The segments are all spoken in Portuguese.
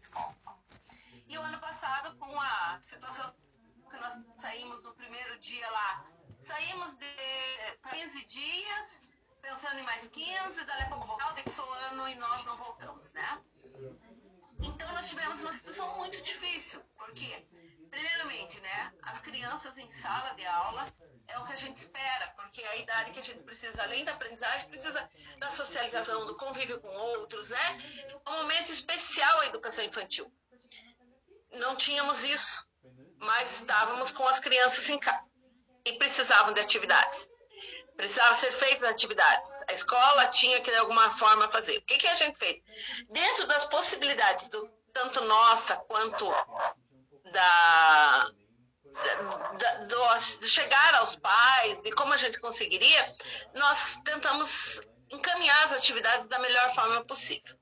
escola. E o ano passado, com a situação que nós saímos no primeiro dia lá, saímos de 15 dias, pensando em mais 15, dali a pouco voltar, o ano e nós não voltamos, né? Então nós tivemos uma situação muito difícil, porque, primeiramente, né, as crianças em sala de aula é o que a gente espera, porque é a idade que a gente precisa, além da aprendizagem, precisa da socialização, do convívio com outros, né? É um momento especial a educação infantil. Não tínhamos isso, mas estávamos com as crianças em casa e precisavam de atividades. Precisavam ser feitas atividades. A escola tinha que, de alguma forma, fazer. O que, que a gente fez? Dentro das possibilidades, do, tanto nossa quanto da, da, do, de chegar aos pais, de como a gente conseguiria, nós tentamos encaminhar as atividades da melhor forma possível.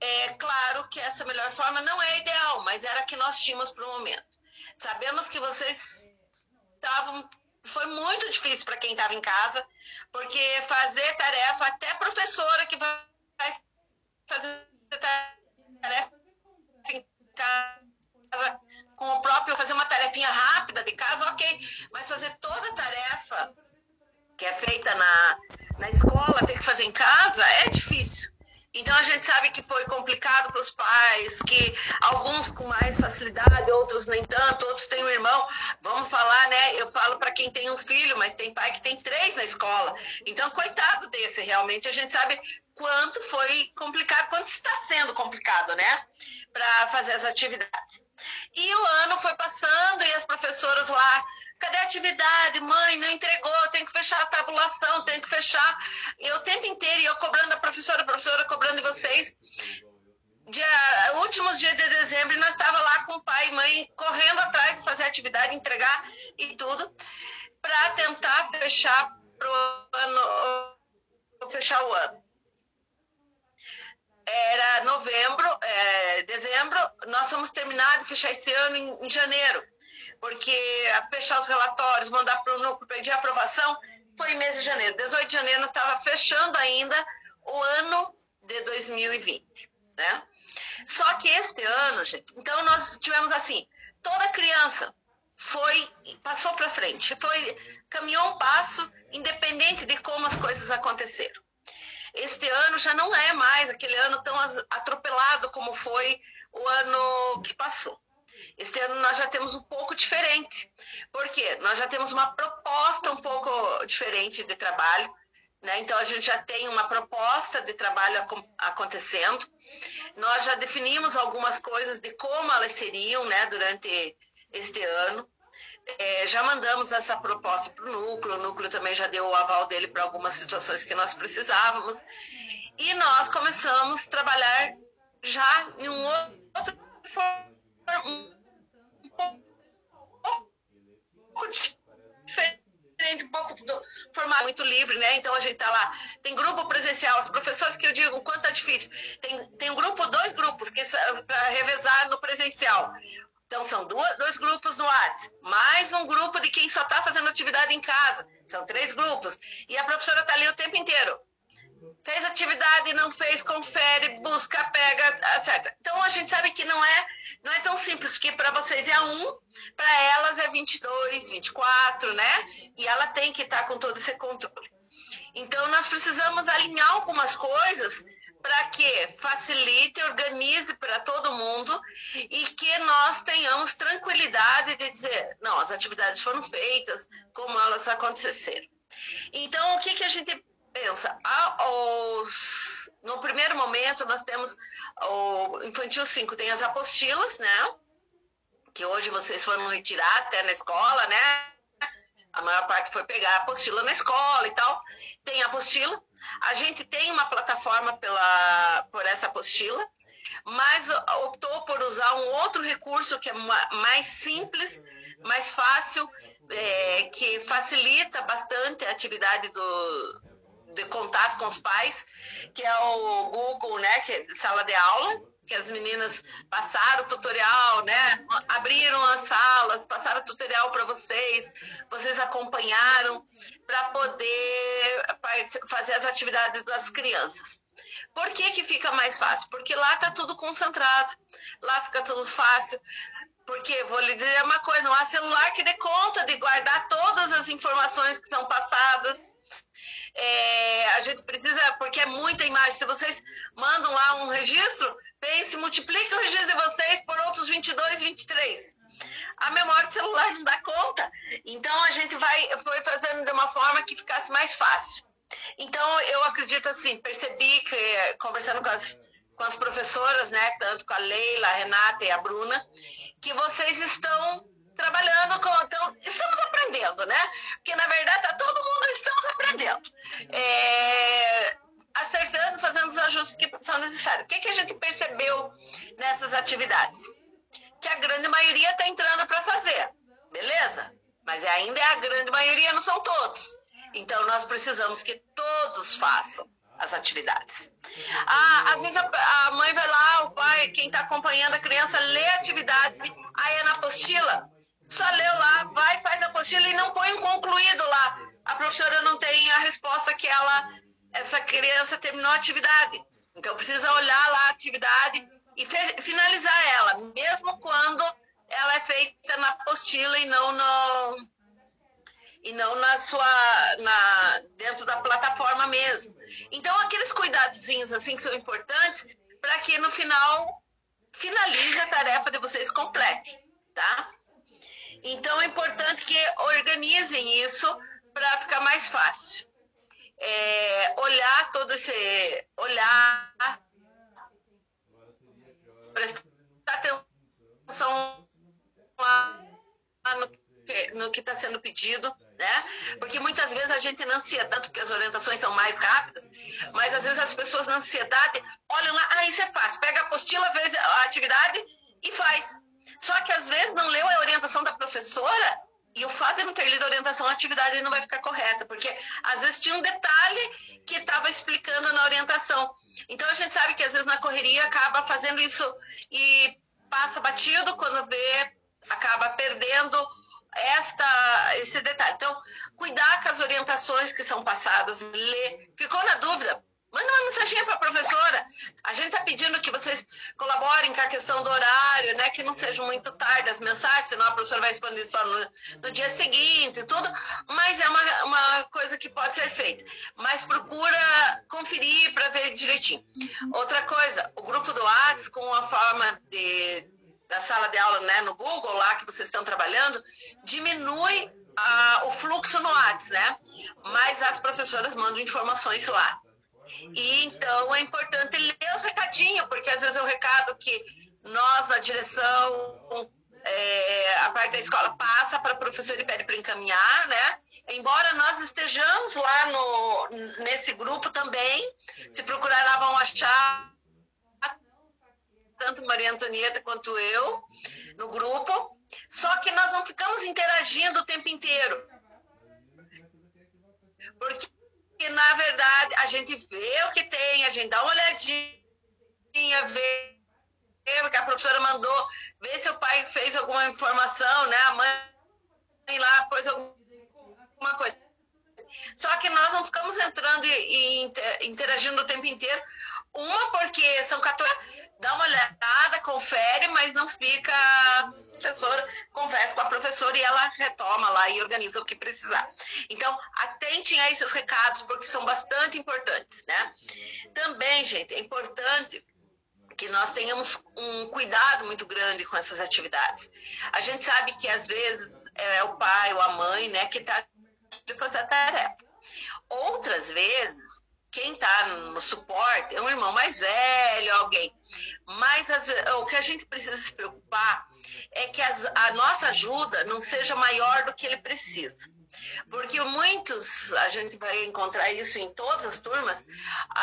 É claro que essa melhor forma não é ideal, mas era a que nós tínhamos para o momento. Sabemos que vocês estavam. Foi muito difícil para quem estava em casa, porque fazer tarefa, até professora que vai fazer tarefa em casa, com o próprio, fazer uma tarefinha rápida de casa, ok, mas fazer toda a tarefa que é feita na, na escola, ter que fazer em casa, é difícil. Então a gente sabe que foi complicado para os pais, que alguns com mais facilidade, outros nem tanto, outros têm um irmão. Vamos falar, né? Eu falo para quem tem um filho, mas tem pai que tem três na escola. Então, coitado desse, realmente. A gente sabe quanto foi complicado, quanto está sendo complicado, né? Para fazer as atividades. E o ano foi passando e as professoras lá Cadê a atividade? Mãe, não entregou, tem que fechar a tabulação, tem que fechar. E o tempo inteiro, e eu cobrando a professora, a professora cobrando vocês. Dia, últimos dias de dezembro, nós estava lá com pai e mãe correndo atrás de fazer atividade, entregar e tudo, para tentar fechar pro ano, fechar o ano. Era novembro, é, dezembro, nós fomos terminar de fechar esse ano em, em janeiro porque fechar os relatórios, mandar para o núcleo, pedir aprovação, foi em mês de janeiro. 18 de janeiro nós estava fechando ainda o ano de 2020, né? Só que este ano, gente, então nós tivemos assim, toda criança foi passou para frente, foi caminhou um passo independente de como as coisas aconteceram. Este ano já não é mais aquele ano tão atropelado como foi o ano que passou. Este ano nós já temos um pouco diferente. Por quê? Nós já temos uma proposta um pouco diferente de trabalho. Né? Então a gente já tem uma proposta de trabalho acontecendo. Nós já definimos algumas coisas de como elas seriam né, durante este ano. É, já mandamos essa proposta para o núcleo, o núcleo também já deu o aval dele para algumas situações que nós precisávamos. E nós começamos a trabalhar já em um outro um pouco diferente, um pouco do formato muito livre, né? Então a gente tá lá. Tem grupo presencial, os professores que eu digo quanto é difícil. Tem, tem um grupo, dois grupos, que para revezar no presencial. Então são duas, dois grupos no WhatsApp, mais um grupo de quem só está fazendo atividade em casa. São três grupos. E a professora está ali o tempo inteiro. Fez atividade, não fez, confere, busca, pega, acerta. Então a gente sabe que não é, não é tão simples, porque para vocês é um, para elas é 22, 24, né? E ela tem que estar tá com todo esse controle. Então nós precisamos alinhar algumas coisas para que facilite, organize para todo mundo e que nós tenhamos tranquilidade de dizer, não, as atividades foram feitas, como elas aconteceram. Então, o que, que a gente pensa, aos, no primeiro momento nós temos o infantil 5, tem as apostilas, né? Que hoje vocês foram retirar até na escola, né? A maior parte foi pegar a apostila na escola e tal. Tem a apostila. A gente tem uma plataforma pela, por essa apostila, mas optou por usar um outro recurso que é mais simples, mais fácil, é, que facilita bastante a atividade do, de contato com os pais, que é o Google, né, que é sala de aula, que as meninas passaram o tutorial, né, abriram as salas, passaram o tutorial para vocês, vocês acompanharam para poder fazer as atividades das crianças. Por que, que fica mais fácil? Porque lá está tudo concentrado, lá fica tudo fácil. Porque, vou lhe dizer uma coisa, não há celular que dê conta de guardar todas as informações que são passadas. É, a gente precisa, porque é muita imagem. Se vocês mandam lá um registro, pense, multiplique o registro de vocês por outros 22, 23. A memória do celular não dá conta. Então a gente vai foi fazendo de uma forma que ficasse mais fácil. Então eu acredito assim, percebi que conversando com as, com as professoras, né, tanto com a Leila, a Renata e a Bruna, que vocês estão trabalhando com. Então, estamos aprendendo, né? Porque na verdade tá todo mundo estamos aprendendo. É, acertando, fazendo os ajustes que são necessários. O que, que a gente percebeu nessas atividades? Que a grande maioria está entrando para fazer, beleza? Mas ainda é a grande maioria, não são todos. Então nós precisamos que todos façam as atividades. Ah, às vezes a, a mãe vai lá, o pai, quem está acompanhando a criança, lê a atividade, aí é na apostila, só leu lá, vai, faz a apostila e não põe um concluído lá. A professora não tem a resposta que ela, essa criança terminou a atividade. Então precisa olhar lá a atividade e finalizar ela, mesmo quando ela é feita na apostila e não no, e não na sua na dentro da plataforma mesmo. Então aqueles cuidadozinhos assim que são importantes para que no final finalize a tarefa de vocês complete, tá? Então é importante que organizem isso para ficar mais fácil. É, olhar todo esse olhar prestar atenção no que está sendo pedido, né? Porque muitas vezes a gente na ansiedade, tanto que as orientações são mais rápidas, mas às vezes as pessoas na ansiedade olham lá, ah, isso é fácil, pega a apostila, vê a atividade e faz. Só que às vezes não leu a orientação da professora e o fato de não ter lido a orientação, a atividade não vai ficar correta, porque às vezes tinha um detalhe que estava explicando na orientação. Então a gente sabe que às vezes na correria acaba fazendo isso e passa batido quando vê, acaba perdendo esta, esse detalhe. Então, cuidar com as orientações que são passadas, ler. Ficou na dúvida? Manda uma mensagem para a professora. A gente está pedindo que vocês colaborem com a questão do horário, né? Que não sejam muito tarde as mensagens, senão a professora vai responder só no, no dia seguinte e tudo. Mas é uma, uma coisa que pode ser feita. Mas procura conferir para ver direitinho. Outra coisa, o grupo do WhatsApp com a forma de da sala de aula né, no Google, lá que vocês estão trabalhando, diminui ah, o fluxo no WhatsApp, né? Mas as professoras mandam informações lá. E então é importante ler os recadinhos, porque às vezes é o recado que nós, a direção, é, a parte da escola passa para a professora e pede para encaminhar, né? Embora nós estejamos lá no, nesse grupo também, se procurar lá vão achar tanto Maria Antonieta quanto eu, no grupo, só que nós não ficamos interagindo o tempo inteiro. Porque, na verdade, a gente vê o que tem, a gente dá uma olhadinha, vê o que a professora mandou, vê se o pai fez alguma informação, né? A mãe lá pôs alguma coisa. Só que nós não ficamos entrando e, interagindo o tempo inteiro. Uma porque são 14 dá uma olhada, confere, mas não fica. Professora conversa com a professora e ela retoma lá e organiza o que precisar. Então, atentem a esses recados, porque são bastante importantes, né? Também, gente, é importante que nós tenhamos um cuidado muito grande com essas atividades. A gente sabe que às vezes é o pai ou a mãe, né, que está fazer a tarefa. Outras vezes quem está no suporte é um irmão mais velho, alguém. Mas as, o que a gente precisa se preocupar é que as, a nossa ajuda não seja maior do que ele precisa. Porque muitos, a gente vai encontrar isso em todas as turmas,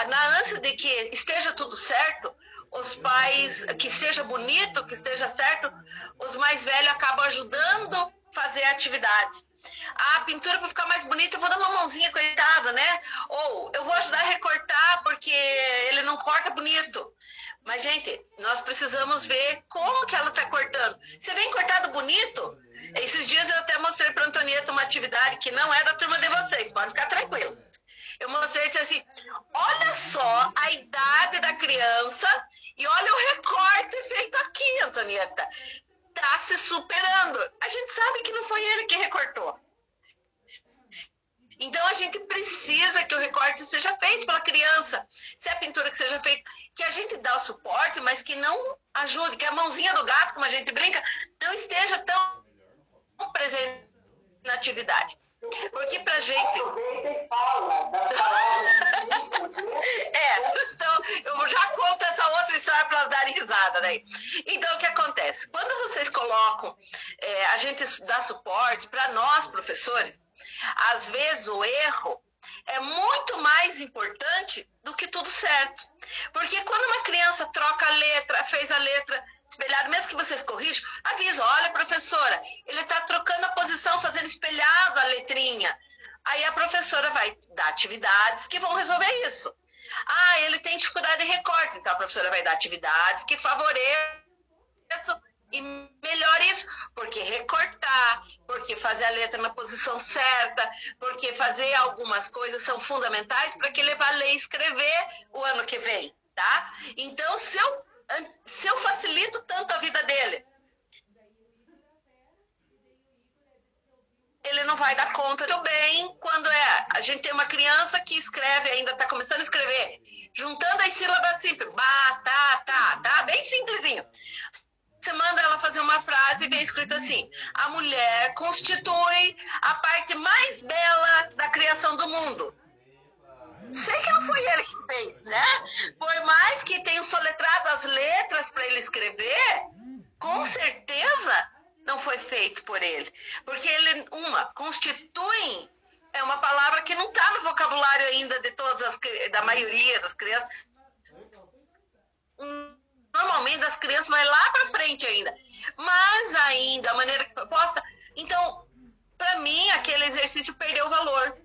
na ânsia de que esteja tudo certo, os pais, que seja bonito, que esteja certo, os mais velhos acabam ajudando a fazer a atividade a pintura para ficar mais bonita, eu vou dar uma mãozinha, coitada, né? Ou eu vou ajudar a recortar porque ele não corta bonito. Mas, gente, nós precisamos ver como que ela está cortando. Se vem cortado bonito, esses dias eu até mostrei para Antonieta uma atividade que não é da turma de vocês, pode ficar tranquilo. Eu mostrei assim: olha só a idade da criança e olha o recorte feito aqui, Antonieta. Tá se superando. A gente sabe que não foi ele que recortou. Então a gente precisa que o recorte seja feito pela criança, se é a pintura que seja feita, que a gente dá o suporte, mas que não ajude, que a mãozinha do gato, como a gente brinca, não esteja tão presente na atividade. Porque pra gente. é, então eu já conto essa outra história para elas darem risada daí. Então o que acontece? Quando vocês colocam, é, a gente dá suporte para nós, professores, às vezes o erro é muito mais importante do que tudo certo. Porque quando uma criança troca a letra, fez a letra espelhado, mesmo que vocês corrijam, avisa, olha, professora, ele está trocando a posição, fazendo espelhado a letrinha. Aí a professora vai dar atividades que vão resolver isso. Ah, ele tem dificuldade de recorte, então a professora vai dar atividades que favoreçam e melhor isso, porque recortar, porque fazer a letra na posição certa, porque fazer algumas coisas são fundamentais para que ele vá ler e escrever o ano que vem, tá? Então, se eu, se eu facilito tanto a vida dele, ele não vai dar conta do bem quando é a gente tem uma criança que escreve ainda está começando a escrever juntando as sílabas simples ba tá tá tá bem simplesinho você manda ela fazer uma frase e vem escrito assim: a mulher constitui a parte mais bela da criação do mundo. Sei que não foi ele que fez, né? Por mais que tenha soletrado as letras para ele escrever, com certeza não foi feito por ele. Porque ele, uma, constitui é uma palavra que não está no vocabulário ainda de todas as da maioria das crianças normalmente das crianças vai lá para frente ainda. Mas ainda, a maneira que foi posta. Então, para mim, aquele exercício perdeu valor.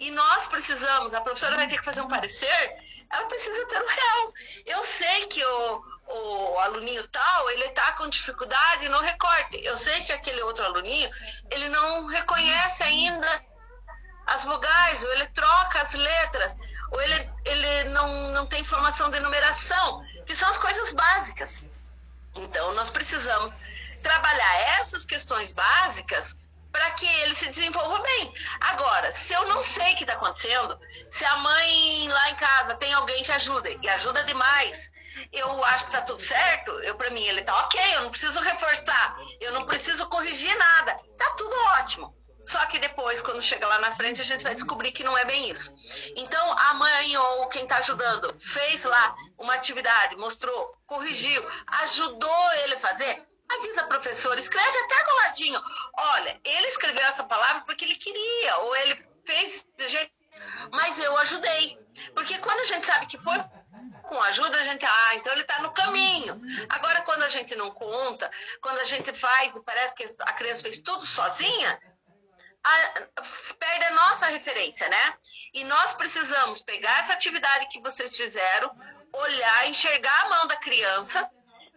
E nós precisamos, a professora vai ter que fazer um parecer, ela precisa ter o real. Eu sei que o, o aluninho tal, ele está com dificuldade no recorte. Eu sei que aquele outro aluninho, ele não reconhece ainda as vogais, ou ele troca as letras, ou ele, ele não, não tem formação de numeração que são as coisas básicas. Então, nós precisamos trabalhar essas questões básicas para que ele se desenvolva bem. Agora, se eu não sei o que está acontecendo, se a mãe lá em casa tem alguém que ajuda e ajuda demais, eu acho que está tudo certo, eu para mim ele está ok, eu não preciso reforçar, eu não preciso corrigir nada, está tudo ótimo. Só que depois, quando chega lá na frente, a gente vai descobrir que não é bem isso. Então, a mãe ou quem está ajudando fez lá uma atividade, mostrou, corrigiu, ajudou ele a fazer, avisa a professora, escreve até do ladinho. Olha, ele escreveu essa palavra porque ele queria, ou ele fez de jeito. Mas eu ajudei. Porque quando a gente sabe que foi com ajuda, a gente, ah, então ele está no caminho. Agora, quando a gente não conta, quando a gente faz e parece que a criança fez tudo sozinha, a, perde a nossa referência, né? E nós precisamos pegar essa atividade que vocês fizeram, olhar, enxergar a mão da criança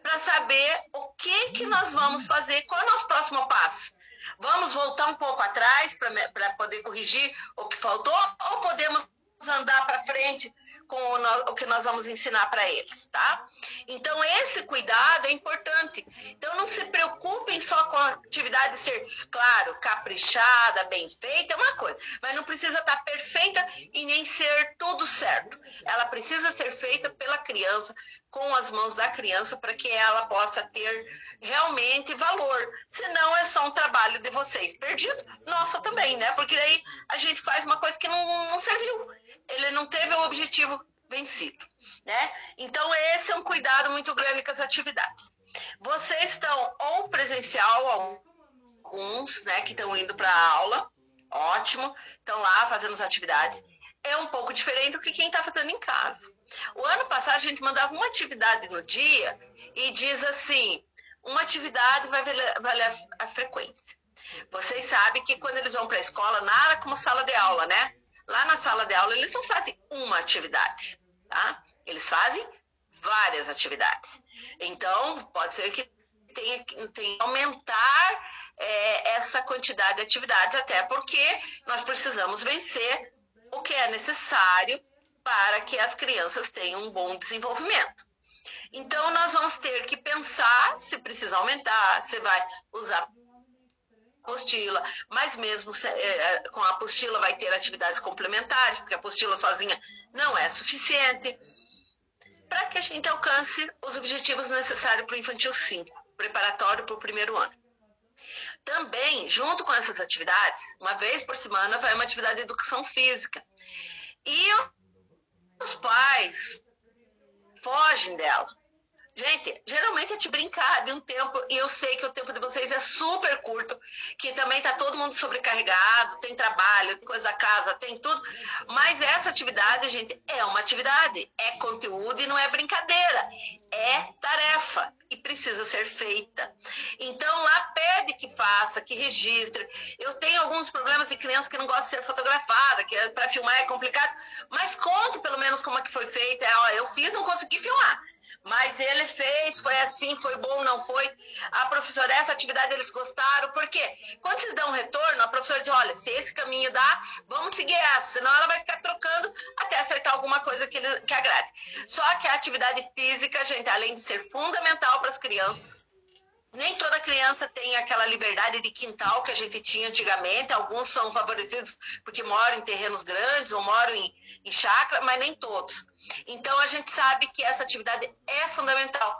para saber o que que nós vamos fazer, qual é o nosso próximo passo. Vamos voltar um pouco atrás para poder corrigir o que faltou ou podemos andar para frente com o, o, que nós vamos ensinar para eles, tá? Então, esse cuidado é importante. Então, não se preocupem só com a atividade ser, claro, caprichada, bem feita, é uma coisa, mas não precisa estar tá perfeita e nem ser tudo certo. Ela precisa ser feita pela criança, com as mãos da criança, para que ela possa ter realmente valor. Senão, é só um trabalho de vocês perdido, nossa também, né? Porque daí a gente faz uma coisa que não, não serviu ele não teve o objetivo vencido, né? Então esse é um cuidado muito grande com as atividades. Vocês estão ou presencial, alguns, né, que estão indo para a aula, ótimo, estão lá fazendo as atividades. É um pouco diferente do que quem está fazendo em casa. O ano passado a gente mandava uma atividade no dia e diz assim, uma atividade vai valer a, frequência. Vocês sabem que quando eles vão para a escola, nada como sala de aula, né? Lá na sala de aula, eles não fazem uma atividade, tá? Eles fazem várias atividades. Então, pode ser que tenha, tenha que aumentar é, essa quantidade de atividades, até porque nós precisamos vencer o que é necessário para que as crianças tenham um bom desenvolvimento. Então, nós vamos ter que pensar se precisa aumentar, se vai usar apostila, mas mesmo se, é, com a apostila vai ter atividades complementares, porque a apostila sozinha não é suficiente, para que a gente alcance os objetivos necessários para o infantil 5, preparatório para o primeiro ano. Também, junto com essas atividades, uma vez por semana vai uma atividade de educação física. E os pais fogem dela. Gente, geralmente é te brincar de um tempo, e eu sei que o tempo de vocês é super curto, que também tá todo mundo sobrecarregado, tem trabalho, tem coisa da casa, tem tudo. Mas essa atividade, gente, é uma atividade, é conteúdo e não é brincadeira, é tarefa e precisa ser feita. Então lá pede que faça, que registre. Eu tenho alguns problemas de criança que não gosta de ser fotografada, que é, para filmar é complicado, mas conto pelo menos como é que foi feita. É, ó, eu fiz, não consegui filmar mas ele fez, foi assim, foi bom, não foi. A professora, essa atividade eles gostaram, por quê? Quando vocês dão um retorno, a professora diz: olha, se esse caminho dá, vamos seguir essa, senão ela vai ficar trocando até acertar alguma coisa que, que agrade. Só que a atividade física, gente, além de ser fundamental para as crianças, nem toda criança tem aquela liberdade de quintal que a gente tinha antigamente. Alguns são favorecidos porque moram em terrenos grandes ou moram em, em chácara, mas nem todos. Então a gente sabe que essa atividade é fundamental.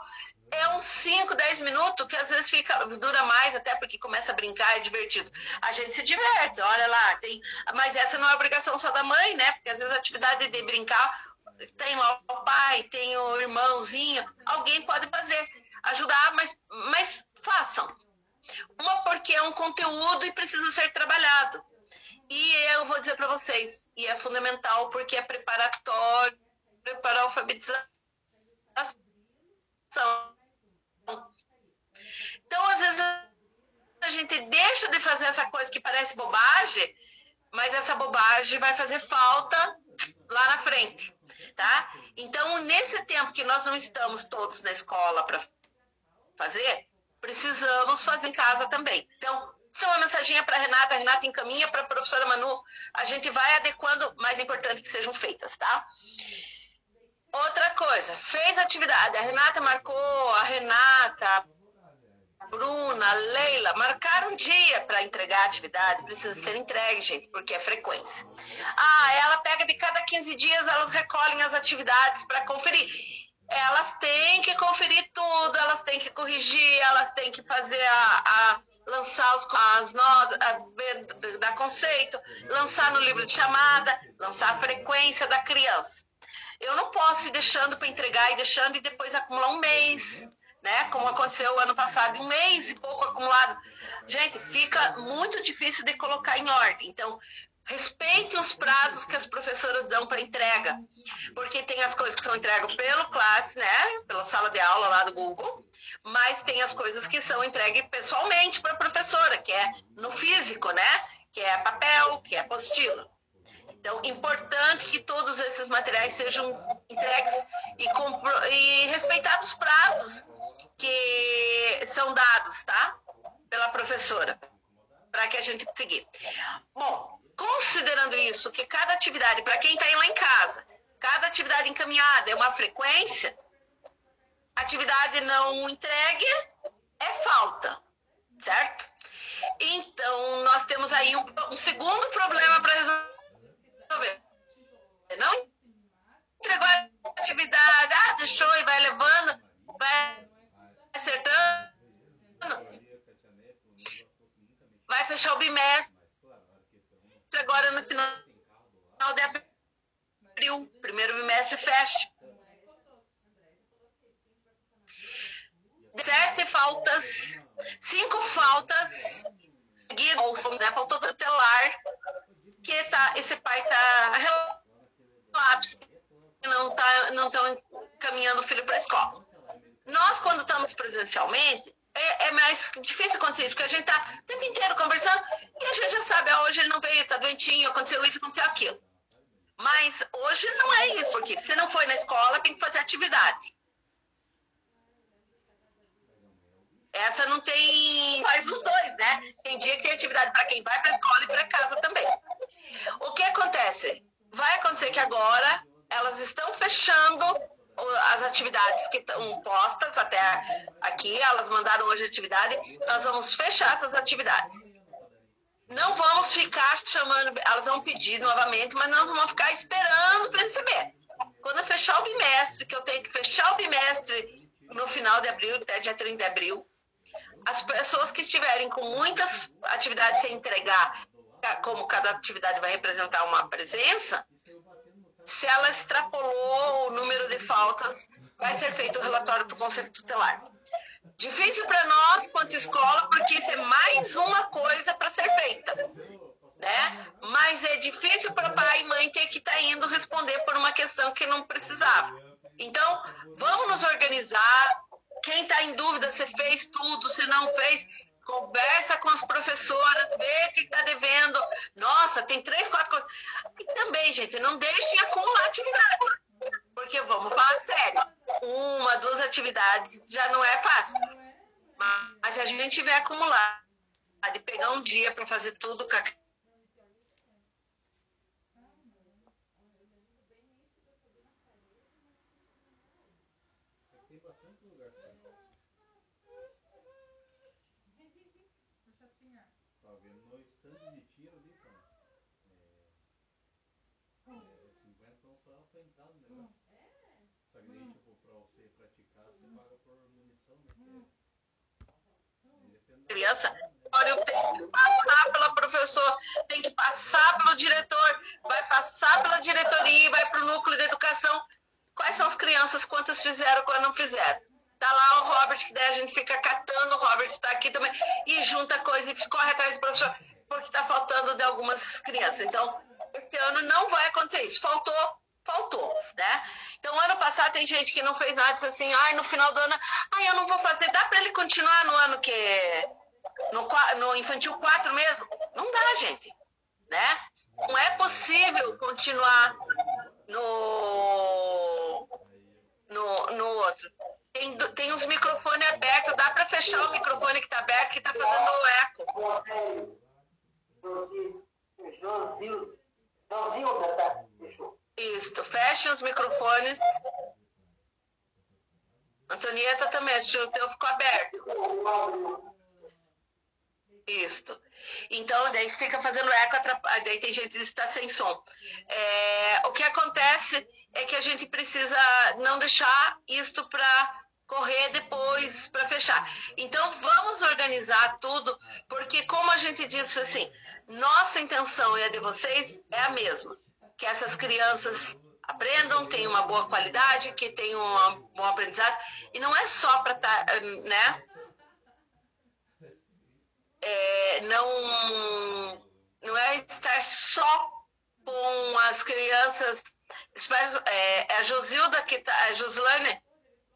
É uns 5, 10 minutos que às vezes fica, dura mais, até porque começa a brincar, é divertido. A gente se diverte, olha lá, tem. Mas essa não é obrigação só da mãe, né? Porque às vezes a atividade de brincar tem lá o pai, tem o irmãozinho, alguém pode fazer ajudar, mas, mas façam. Uma porque é um conteúdo e precisa ser trabalhado. E eu vou dizer para vocês, e é fundamental porque é preparatório para a alfabetização. Então, às vezes, a gente deixa de fazer essa coisa que parece bobagem, mas essa bobagem vai fazer falta lá na frente, tá? Então, nesse tempo que nós não estamos todos na escola para fazer, precisamos fazer em casa também. Então, é uma mensaginha para Renata, a Renata encaminha para a professora Manu, a gente vai adequando, mais importante que sejam feitas, tá? Outra coisa, fez atividade, a Renata marcou, a Renata, a Bruna, a Leila, marcaram um dia para entregar a atividade, precisa ser entregue, gente, porque é frequência. Ah, ela pega de cada 15 dias, elas recolhem as atividades para conferir elas têm que conferir tudo, elas têm que corrigir, elas têm que fazer a, a lançar os, as notas, dar conceito, lançar no livro de chamada, lançar a frequência da criança. Eu não posso ir deixando para entregar e deixando e depois acumular um mês, né? Como aconteceu ano passado, um mês e pouco acumulado. Gente, fica muito difícil de colocar em ordem. Então, Respeite os prazos que as professoras dão para entrega, porque tem as coisas que são entregas pelo classe, né, pela sala de aula lá do Google, mas tem as coisas que são entregues pessoalmente para a professora, que é no físico, né, que é papel, que é apostila. Então, importante que todos esses materiais sejam entregues e, e respeitados os prazos que são dados, tá, pela professora, para que a gente seguir. Bom, Considerando isso, que cada atividade, para quem está lá em casa, cada atividade encaminhada é uma frequência, atividade não entregue é falta, certo? Então, nós temos aí um, um segundo problema para resolver. Não entregou a atividade, ah, deixou e vai levando, vai acertando, vai fechar o bimestre agora no final de abril, primeiro bimestre fecha. Sete faltas, cinco faltas seguidas, né? Faltou tutelar, que tá, esse pai tá relapso, não tá, não encaminhando o filho para a escola. Nós, quando estamos presencialmente, é, é, mais difícil acontecer isso, porque a gente tá o tempo inteiro conversando e a gente já sabe, ah, hoje ele não veio, tá doentinho, aconteceu isso, aconteceu aquilo. Mas hoje não é isso, porque se não foi na escola, tem que fazer atividade. Essa não tem. Faz os dois, né? Tem dia que tem atividade para quem vai para a escola e para casa também. O que acontece? vai acontecer que agora elas estão fechando as atividades que estão postas até aqui, elas mandaram hoje atividade, nós vamos fechar essas atividades. Não vamos ficar chamando, elas vão pedir novamente, mas nós vamos ficar esperando para receber. Quando eu fechar o bimestre, que eu tenho que fechar o bimestre no final de abril, até dia 30 de abril, as pessoas que estiverem com muitas atividades sem entregar, como cada atividade vai representar uma presença, se ela extrapolou o número de faltas, vai ser feito o relatório para o Conselho Tutelar. Difícil para nós, quanto escola, porque isso é mais uma coisa para ser feita. Né? Mas é difícil para pai e mãe ter que estar tá indo responder por uma questão que não precisava. Então, vamos nos organizar. Quem está em dúvida se fez tudo, se não fez, conversa com as professoras, vê o que está devendo. Nossa, tem três, quatro coisas. E também, gente, não deixem acumular atividade. Porque vamos falar sério. Uma, duas atividades já não é fácil. Mas se a gente tiver acumular de pegar um dia para fazer tudo com a foi entrado no negócio. Hum. É? Só que daí, hum. tipo, pra você praticar, você hum. paga por munição, né? Hum. Criança, tenho que passar pela professora, tem que passar pelo diretor, vai passar pela diretoria, vai para o núcleo de educação. Quais são as crianças, quantas fizeram, quantas não fizeram? Tá lá o Robert, que daí a gente fica catando, o Robert está aqui também, e junta coisa e corre atrás do professor, porque está faltando de algumas crianças. Então, esse ano não vai acontecer isso. Faltou, faltou, né? Então, ano passado tem gente que não fez nada, disse assim, ai, no final do ano, ai, eu não vou fazer, dá para ele continuar no ano que no, no infantil 4 mesmo? Não dá, gente, né? Não é possível continuar no no, no outro. Tem, tem os microfones abertos, dá para fechar o microfone que está aberto, que está fazendo eco. Josilda, Josilda, tá? Fechou. Isso, feche os microfones. Antonieta também, o teu ficou aberto. Isso. Então, daí fica fazendo eco, daí tem gente que está sem som. É, o que acontece é que a gente precisa não deixar isto para correr depois, para fechar. Então, vamos organizar tudo, porque como a gente disse assim, nossa intenção e a de vocês é a mesma que essas crianças aprendam, tenham uma boa qualidade, que tenham um bom aprendizado. E não é só para estar, tá, né? É, não, não é estar só com as crianças. É, a Josilda que tá, a Josilane,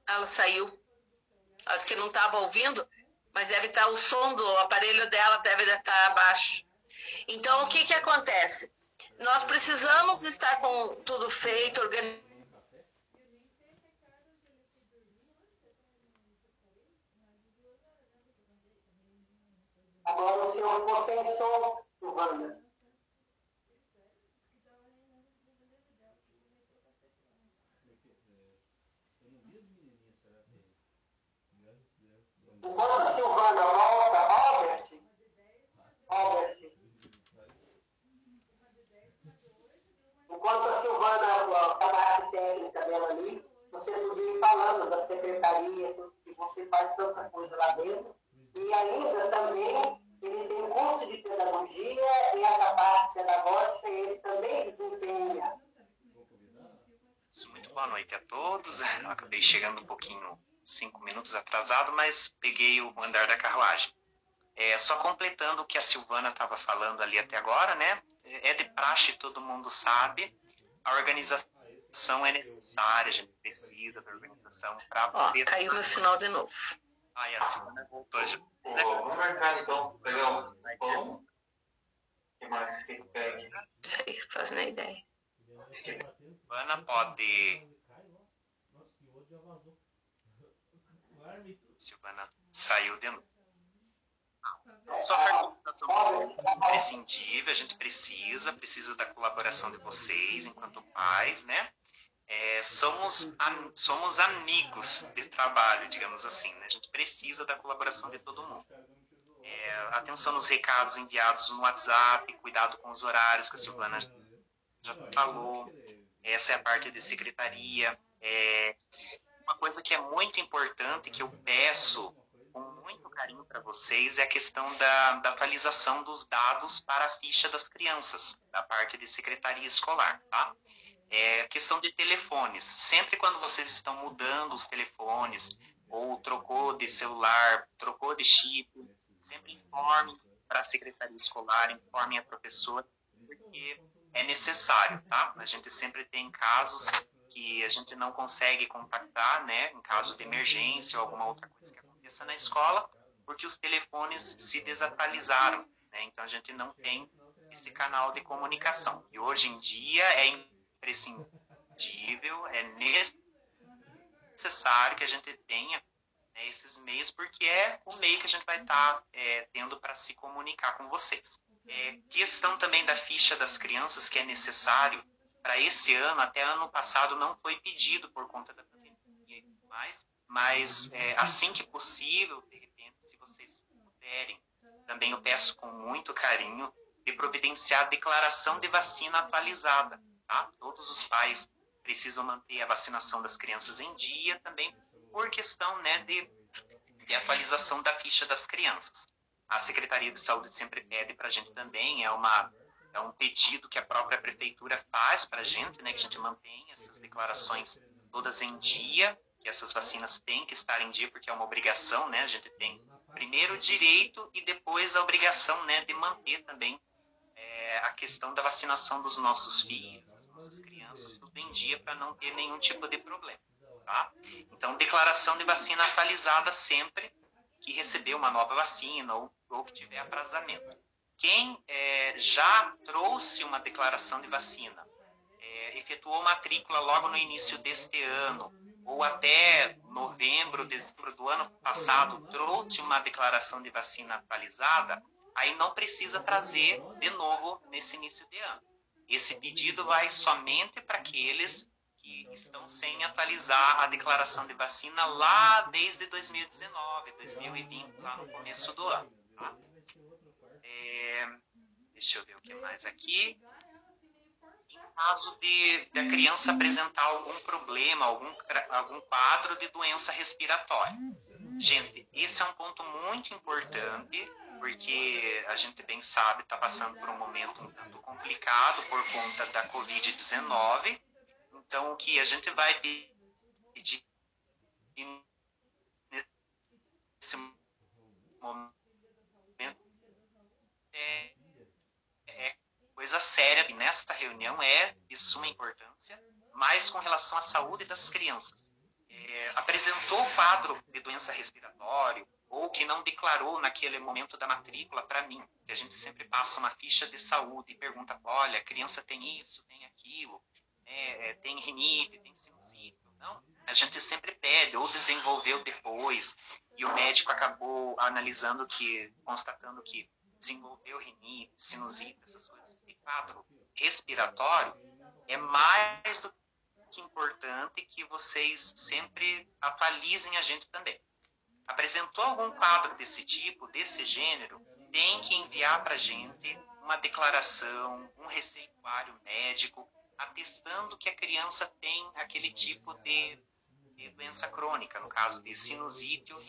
ela saiu. Acho que não estava ouvindo, mas deve estar tá, o som do aparelho dela deve estar abaixo. Então o que que acontece? Nós precisamos estar com tudo feito, organizado. Agora o senhor ficou sem som, Silvana. Enquanto Silvana volta, Albert, Albert, Enquanto a Silvana, a parte técnica dela ali, você podia ir falando da secretaria, que você faz tanta coisa lá dentro. E ainda também ele tem curso de pedagogia e essa parte pedagógica ele também desempenha. Muito boa noite a todos. Eu acabei chegando um pouquinho, cinco minutos atrasado, mas peguei o andar da carruagem. É, só completando o que a Silvana estava falando ali até agora, né? É de praxe, todo mundo sabe. A organização é necessária, a gente precisa da organização para poder. Ó, caiu meu sinal de novo. Ai, a Silvana voltou já. vamos marcar então, pegar um pão. O que mais que pede? Sei, faz nem ideia. Silvana pode. Silvana saiu de novo. Só somos imprescindível, a gente precisa, precisa da colaboração de vocês enquanto pais, né? É, somos, am, somos amigos de trabalho, digamos assim, né? A gente precisa da colaboração de todo mundo. É, atenção nos recados enviados no WhatsApp, cuidado com os horários que a Silvana já falou. Essa é a parte de secretaria. É, uma coisa que é muito importante, que eu peço carinho para vocês, é a questão da, da, atualização dos dados para a ficha das crianças, da parte de secretaria escolar, tá? É questão de telefones. Sempre quando vocês estão mudando os telefones, ou trocou de celular, trocou de chip, sempre informe para a secretaria escolar, informe a professora, porque é necessário, tá? A gente sempre tem casos que a gente não consegue contactar, né, em caso de emergência ou alguma outra coisa que aconteça na escola, porque os telefones se desatualizaram, né? Então a gente não tem esse canal de comunicação. E hoje em dia é imprescindível, é necessário que a gente tenha né, esses meios, porque é o meio que a gente vai estar tá, é, tendo para se comunicar com vocês. É, questão também da ficha das crianças, que é necessário para esse ano, até ano passado não foi pedido por conta da pandemia e tudo mais, mas é, assim que possível, de também eu peço com muito carinho de providenciar a declaração de vacina atualizada. Tá? Todos os pais precisam manter a vacinação das crianças em dia também por questão né, de, de atualização da ficha das crianças. A Secretaria de Saúde sempre pede para a gente também, é, uma, é um pedido que a própria Prefeitura faz para a gente, né, que a gente mantenha essas declarações todas em dia, que essas vacinas têm que estar em dia, porque é uma obrigação, né, a gente tem primeiro o direito e depois a obrigação né, de manter também é, a questão da vacinação dos nossos filhos, das nossas crianças, tudo em dia para não ter nenhum tipo de problema. Tá? Então, declaração de vacina atualizada sempre que recebeu uma nova vacina ou, ou que tiver atrasamento. Quem é, já trouxe uma declaração de vacina, é, efetuou matrícula logo no início deste ano, ou até novembro, dezembro do ano passado, trouxe uma declaração de vacina atualizada, aí não precisa trazer de novo nesse início de ano. Esse pedido vai somente para aqueles que estão sem atualizar a declaração de vacina lá desde 2019, 2020, lá no começo do ano. Tá? É, deixa eu ver o que mais aqui. Caso de, de a criança apresentar algum problema, algum, algum quadro de doença respiratória. Gente, esse é um ponto muito importante, porque a gente bem sabe, está passando por um momento um tanto complicado por conta da Covid-19 então, o que a gente vai pedir nesse momento é coisa séria. E nesta reunião é de suma importância, mas com relação à saúde das crianças. É, apresentou o quadro de doença respiratória ou que não declarou naquele momento da matrícula para mim, que a gente sempre passa uma ficha de saúde e pergunta, olha, a criança tem isso, tem aquilo, é, é, tem rinite, tem sinusite. Não, a gente sempre pede, ou desenvolveu depois, e o médico acabou analisando que, constatando que desenvolveu rinite, sinusite, essas coisas. Quadro respiratório, é mais do que importante que vocês sempre atualizem a gente também. Apresentou algum quadro desse tipo, desse gênero, tem que enviar para a gente uma declaração, um receituário médico, atestando que a criança tem aquele tipo de, de doença crônica, no caso de sinusite ou.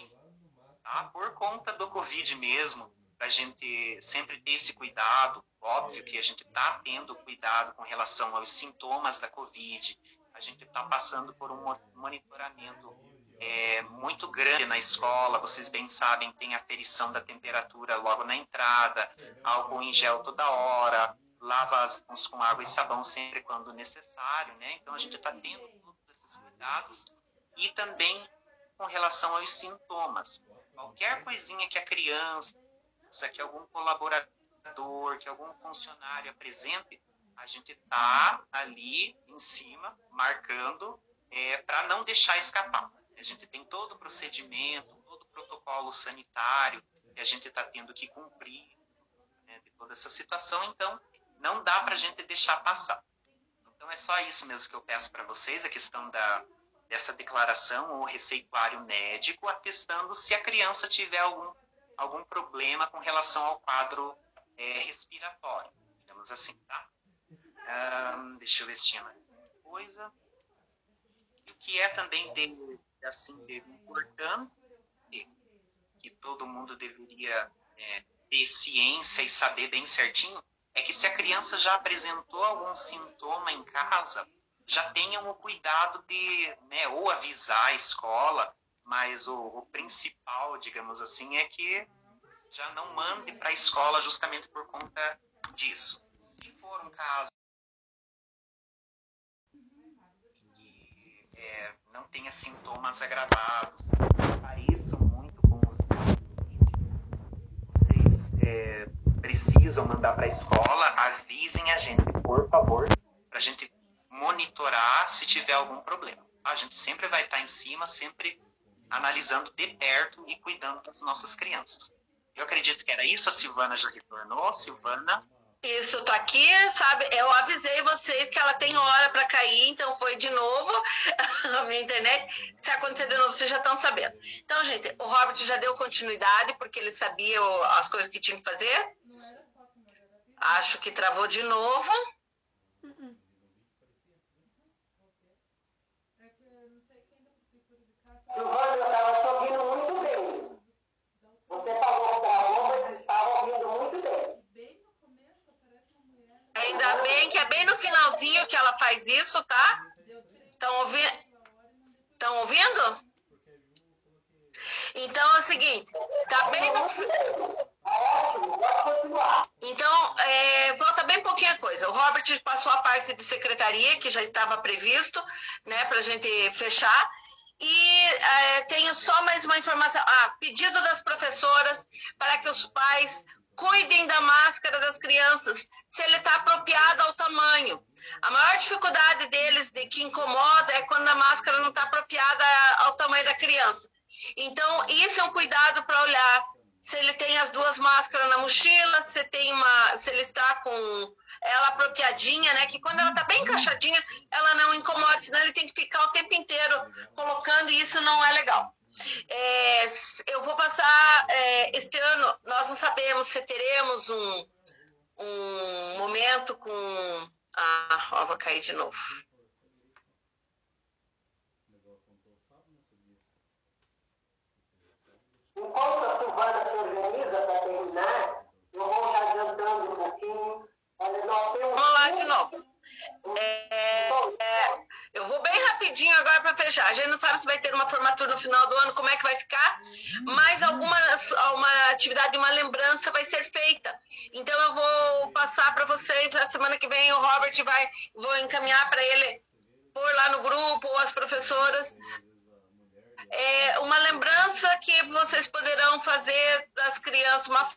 Tá? Por conta do Covid mesmo, a gente sempre ter esse cuidado, óbvio que a gente está tendo cuidado com relação aos sintomas da Covid, a gente está passando por um monitoramento é, muito grande na escola, vocês bem sabem, tem aferição da temperatura logo na entrada, álcool em gel toda hora, lava as mãos com água e sabão sempre quando necessário, né? Então a gente está tendo todos esses cuidados e também com relação aos sintomas. Qualquer coisinha que a criança, que algum colaborador, que algum funcionário apresente, a gente está ali em cima, marcando, é, para não deixar escapar. A gente tem todo o procedimento, todo o protocolo sanitário que a gente está tendo que cumprir né, de toda essa situação, então não dá para a gente deixar passar. Então é só isso mesmo que eu peço para vocês, a questão da, dessa declaração ou receituário médico atestando se a criança tiver algum, algum problema com relação ao quadro é, respiratório, digamos assim, tá? Um, deixa eu ver se tinha mais coisa. O que é também de, assim, de importante, que todo mundo deveria é, ter ciência e saber bem certinho, é que se a criança já apresentou algum sintoma em casa, já tenham o cuidado de, né, ou avisar a escola, mas o, o principal, digamos assim, é que já não mande para a escola justamente por conta disso. Se for um caso que é, não tenha sintomas agravados, pareçam muito com os vocês é, precisam mandar para a escola, avisem a gente, por favor, para a gente monitorar se tiver algum problema. A gente sempre vai estar em cima, sempre analisando de perto e cuidando das nossas crianças. Eu acredito que era isso. A Silvana já retornou. Silvana. Isso, tô aqui, sabe? Eu avisei vocês que ela tem hora para cair, então foi de novo a minha internet. Se acontecer de novo, vocês já estão sabendo. Então, gente, o Robert já deu continuidade porque ele sabia as coisas que tinha que fazer. Acho que travou de novo. Silvana, Você falou que travou, mas estava ouvindo muito bem. Ainda bem que é bem no finalzinho que ela faz isso, tá? Estão ouvindo? Estão ouvindo? Então é o seguinte, tá bem no Ótimo, pode continuar. Então, é, falta bem pouquinha coisa. O Robert passou a parte de secretaria, que já estava previsto, né, para a gente fechar. E é, tenho só mais uma informação. Ah, pedido das professoras para que os pais cuidem da máscara das crianças, se ele está apropriado ao tamanho. A maior dificuldade deles, de que incomoda, é quando a máscara não está apropriada ao tamanho da criança. Então, isso é um cuidado para olhar se ele tem as duas máscaras na mochila, se tem uma, se ele está com ela apropriadinha, né? Que quando ela tá bem encaixadinha, ela não incomoda, senão ele tem que ficar o tempo inteiro colocando e isso não é legal. É, eu vou passar é, este ano, nós não sabemos se teremos um, um momento com. Ah, ó, vou cair de novo. Fechar. A gente não sabe se vai ter uma formatura no final do ano, como é que vai ficar, mas alguma uma atividade, uma lembrança vai ser feita. Então eu vou passar para vocês a semana que vem. O Robert vai, vou encaminhar para ele pôr lá no grupo ou as professoras é, uma lembrança que vocês poderão fazer das crianças, uma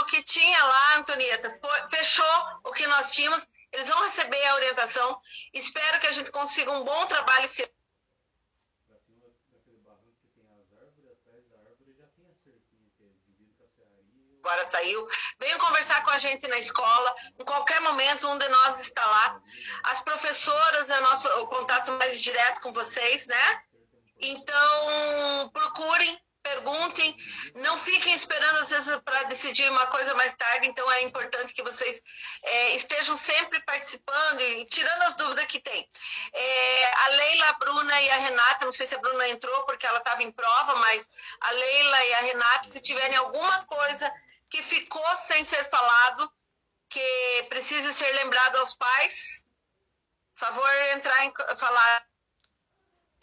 o que tinha lá, Antonieta, foi, fechou o que nós tínhamos. Eles vão receber a orientação. Espero que a gente consiga um bom trabalho agora saiu. Venham conversar com a gente na escola. Em qualquer momento, um de nós está lá. As professoras é o nosso o contato mais direto com vocês, né? Então, procurem, perguntem, não fiquem esperando às vezes para decidir uma coisa mais tarde. Então, é importante que vocês é, estejam sempre participando e tirando as dúvidas que tem. É, a Leila, a Bruna e a Renata, não sei se a Bruna entrou porque ela estava em prova, mas a Leila e a Renata, se tiverem alguma coisa que ficou sem ser falado, que precisa ser lembrado aos pais, favor entrar em falar.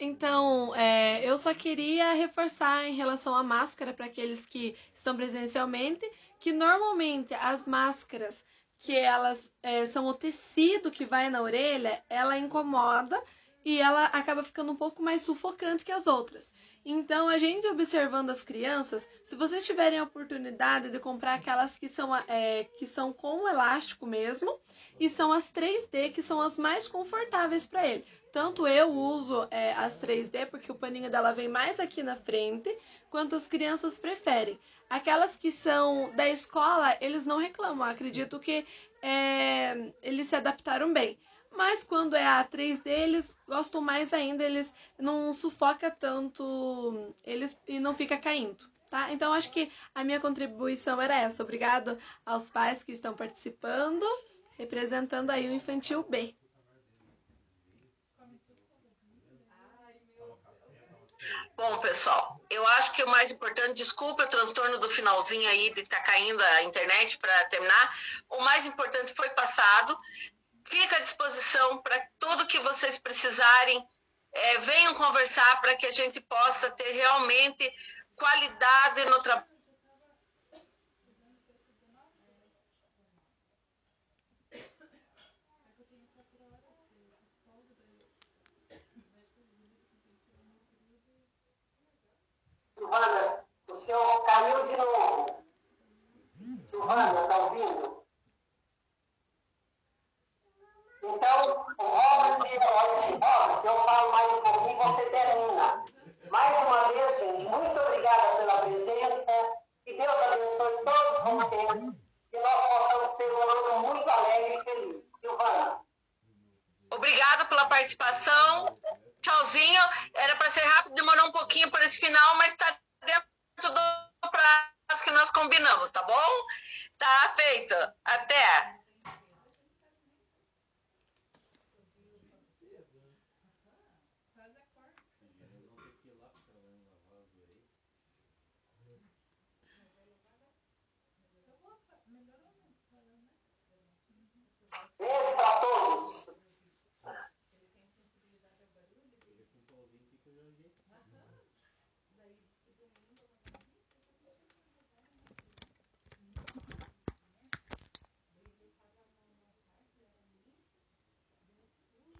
Então, é, eu só queria reforçar em relação à máscara para aqueles que estão presencialmente, que normalmente as máscaras que elas é, são o tecido que vai na orelha, ela incomoda e ela acaba ficando um pouco mais sufocante que as outras. Então, a gente observando as crianças, se vocês tiverem a oportunidade de comprar aquelas que são, é, que são com elástico mesmo, e são as 3D que são as mais confortáveis para ele. Tanto eu uso é, as 3D porque o paninho dela vem mais aqui na frente, quanto as crianças preferem. Aquelas que são da escola, eles não reclamam. Acredito que é, eles se adaptaram bem. Mas quando é a 3D, eles gostam mais ainda, eles não sufoca tanto eles e não fica caindo. Tá? Então acho que a minha contribuição era essa. Obrigado aos pais que estão participando, representando aí o infantil B. Bom, pessoal, eu acho que o mais importante, desculpa o transtorno do finalzinho aí de estar tá caindo a internet para terminar. O mais importante foi passado. Fica à disposição para tudo que vocês precisarem. É, venham conversar para que a gente possa ter realmente qualidade no trabalho.